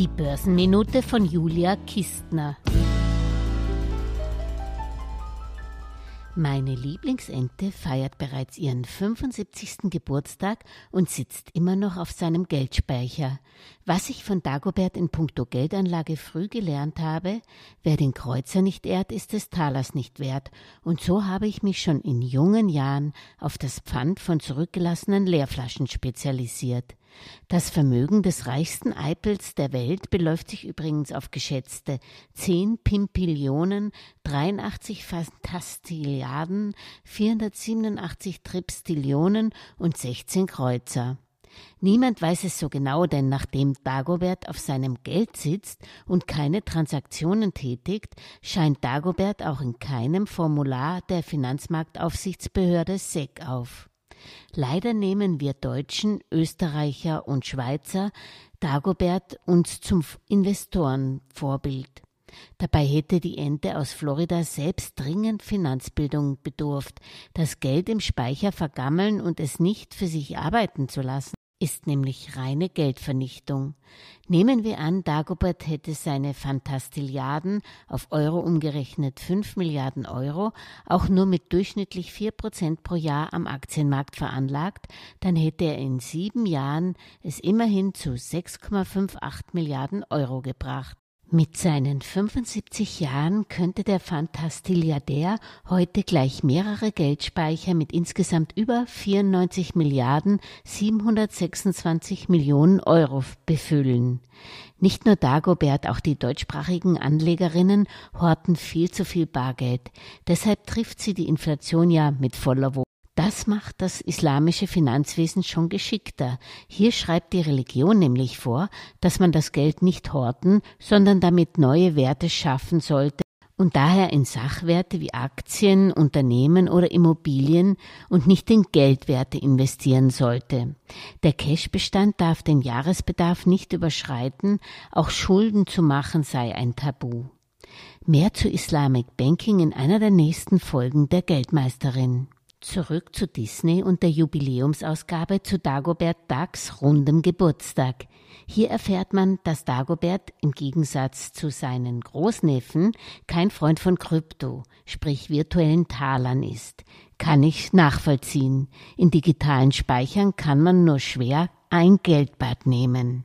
Die Börsenminute von Julia Kistner. Meine Lieblingsente feiert bereits ihren 75. Geburtstag und sitzt immer noch auf seinem Geldspeicher. Was ich von Dagobert in puncto Geldanlage früh gelernt habe, wer den Kreuzer nicht ehrt, ist des Talers nicht wert. Und so habe ich mich schon in jungen Jahren auf das Pfand von zurückgelassenen Leerflaschen spezialisiert. Das Vermögen des reichsten Eipels der Welt beläuft sich übrigens auf geschätzte 10 Pimpillionen, 83 Fantastilliarden, 487 Tripstillionen und 16 Kreuzer. Niemand weiß es so genau, denn nachdem Dagobert auf seinem Geld sitzt und keine Transaktionen tätigt, scheint Dagobert auch in keinem Formular der Finanzmarktaufsichtsbehörde SEC auf. Leider nehmen wir Deutschen, Österreicher und Schweizer Dagobert uns zum Investorenvorbild. Dabei hätte die Ente aus Florida selbst dringend Finanzbildung bedurft, das Geld im Speicher vergammeln und es nicht für sich arbeiten zu lassen ist nämlich reine Geldvernichtung. Nehmen wir an, Dagobert hätte seine Fantastilliarden auf Euro umgerechnet 5 Milliarden Euro auch nur mit durchschnittlich 4 Prozent pro Jahr am Aktienmarkt veranlagt, dann hätte er in sieben Jahren es immerhin zu 6,58 Milliarden Euro gebracht. Mit seinen 75 Jahren könnte der Fantastilliardär heute gleich mehrere Geldspeicher mit insgesamt über 94 Milliarden 726 Millionen Euro befüllen. Nicht nur Dagobert, auch die deutschsprachigen Anlegerinnen horten viel zu viel Bargeld. Deshalb trifft sie die Inflation ja mit voller Wucht. Das macht das islamische Finanzwesen schon geschickter. Hier schreibt die Religion nämlich vor, dass man das Geld nicht horten, sondern damit neue Werte schaffen sollte und daher in Sachwerte wie Aktien, Unternehmen oder Immobilien und nicht in Geldwerte investieren sollte. Der Cashbestand darf den Jahresbedarf nicht überschreiten, auch Schulden zu machen sei ein Tabu. Mehr zu Islamic Banking in einer der nächsten Folgen der Geldmeisterin. Zurück zu Disney und der Jubiläumsausgabe zu Dagobert Ducks rundem Geburtstag. Hier erfährt man, dass Dagobert im Gegensatz zu seinen Großneffen kein Freund von Krypto, sprich virtuellen Talern ist. Kann ich nachvollziehen. In digitalen Speichern kann man nur schwer ein Geldbad nehmen.